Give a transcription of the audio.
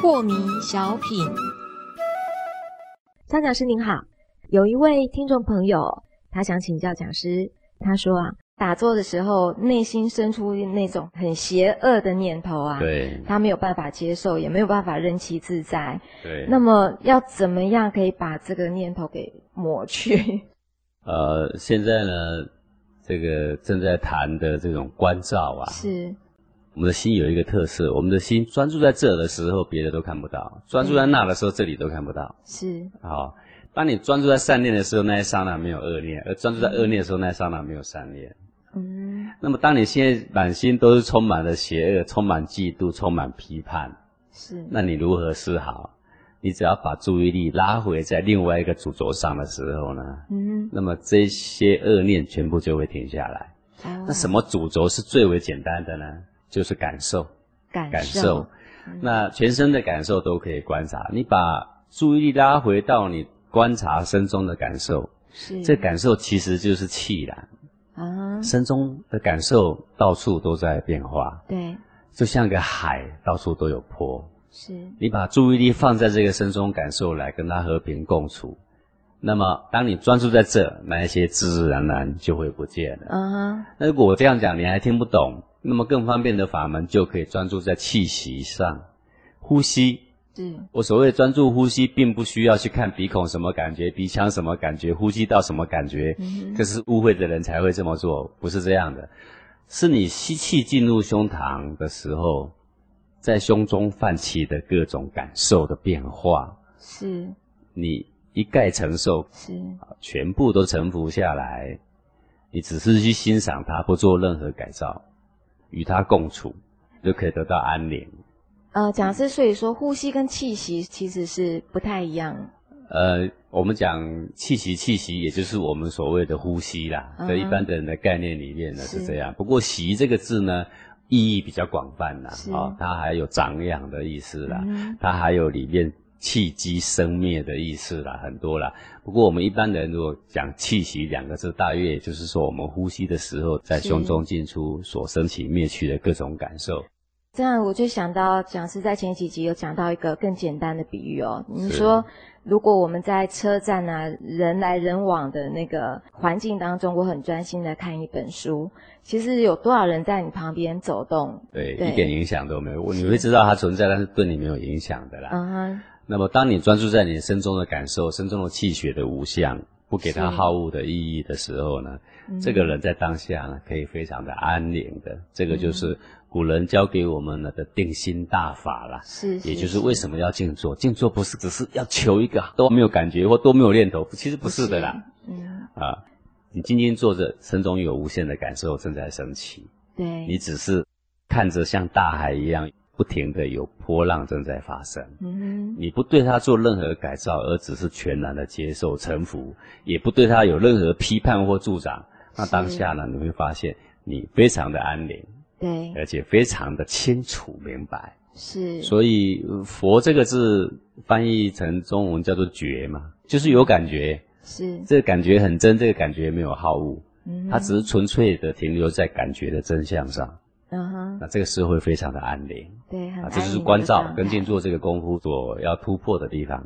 破迷小品，张讲师您好，有一位听众朋友，他想请教讲师，他说啊，打坐的时候内心生出那种很邪恶的念头啊，对他没有办法接受，也没有办法任其自在。对。那么要怎么样可以把这个念头给抹去？呃，现在呢，这个正在谈的这种关照啊，是我们的心有一个特色，我们的心专注在这的时候，别的都看不到；专注在那的时候，这里都看不到。是，好，当你专注在善念的时候，那一刹那没有恶念；而专注在恶念的时候，那一刹那没有善念。嗯，那么，当你现在满心都是充满了邪恶、充满嫉妒、充满批判，是，那你如何是好？你只要把注意力拉回在另外一个主轴上的时候呢，嗯，那么这些恶念全部就会停下来。哦那什么主轴是最为简单的呢？就是感受，感感受。那全身的感受都可以观察。你把注意力拉回到你观察身中的感受，是这感受其实就是气啦。啊，身中的感受到处都在变化，对，就像个海，到处都有波。是你把注意力放在这个身中感受来跟他和平共处，那么当你专注在这，那一些自自然然就会不见了。嗯哼，那如果我这样讲你还听不懂，那么更方便的法门就可以专注在气息上，呼吸。是我所谓专注呼吸，并不需要去看鼻孔什么感觉，鼻腔什么感觉，呼吸道什么感觉。嗯这是误会的人才会这么做，不是这样的。是你吸气进入胸膛的时候，在胸中泛起的各种感受的变化，是你一概承受，是全部都臣服下来，你只是去欣赏它，不做任何改造，与它共处，就可以得到安宁。呃，讲师，所以说呼吸跟气息其实是不太一样。呃，我们讲气息，气息也就是我们所谓的呼吸啦，嗯在一般的人的概念里面呢是是这样。不过“息”这个字呢，意义比较广泛啦，是哦，它还有长养的意思啦，嗯它还有里面气机生灭的意思啦，很多啦。不过我们一般人如果讲气息两个字，大约也就是说我们呼吸的时候，在胸中进出所升起灭去的各种感受。这样我就想到讲师在前几集有讲到一个更简单的比喻哦。你说，如果我们在车站啊，人来人往的那个环境当中，我很专心的看一本书，其实有多少人在你旁边走动？对，对一点影响都没有。你会知道它存在，但是对你没有影响的啦。嗯哼，那么，当你专注在你身中的感受、身中的气血的无相，不给他好恶的意义的时候呢，嗯这个人在当下呢，可以非常的安宁的。这个就是古人教给我们了的定心大法啦。是，也就是为什么要静坐？静坐不是只是要求一个都没有感觉或都没有念头，其实不是的啦。嗯，啊，你静静坐着，身中有无限的感受正在升起，对，你只是看着像大海一样不停的有波浪正在发生。嗯你不对它做任何改造，而只是全然的接受、臣服，也不对它有任何批判或助长，那当下呢，你会发现你非常的安宁，对，而且非常的清楚明白。是，所以“佛”这个字翻译成中文叫做“觉”嘛，就是有感觉，是，这个感觉很真，这个感觉没有好恶，嗯它只是纯粹的停留在感觉的真相上。嗯哼，那这个社会非常的安宁。对，啊，这就是关照跟静坐这个功夫所要突破的地方。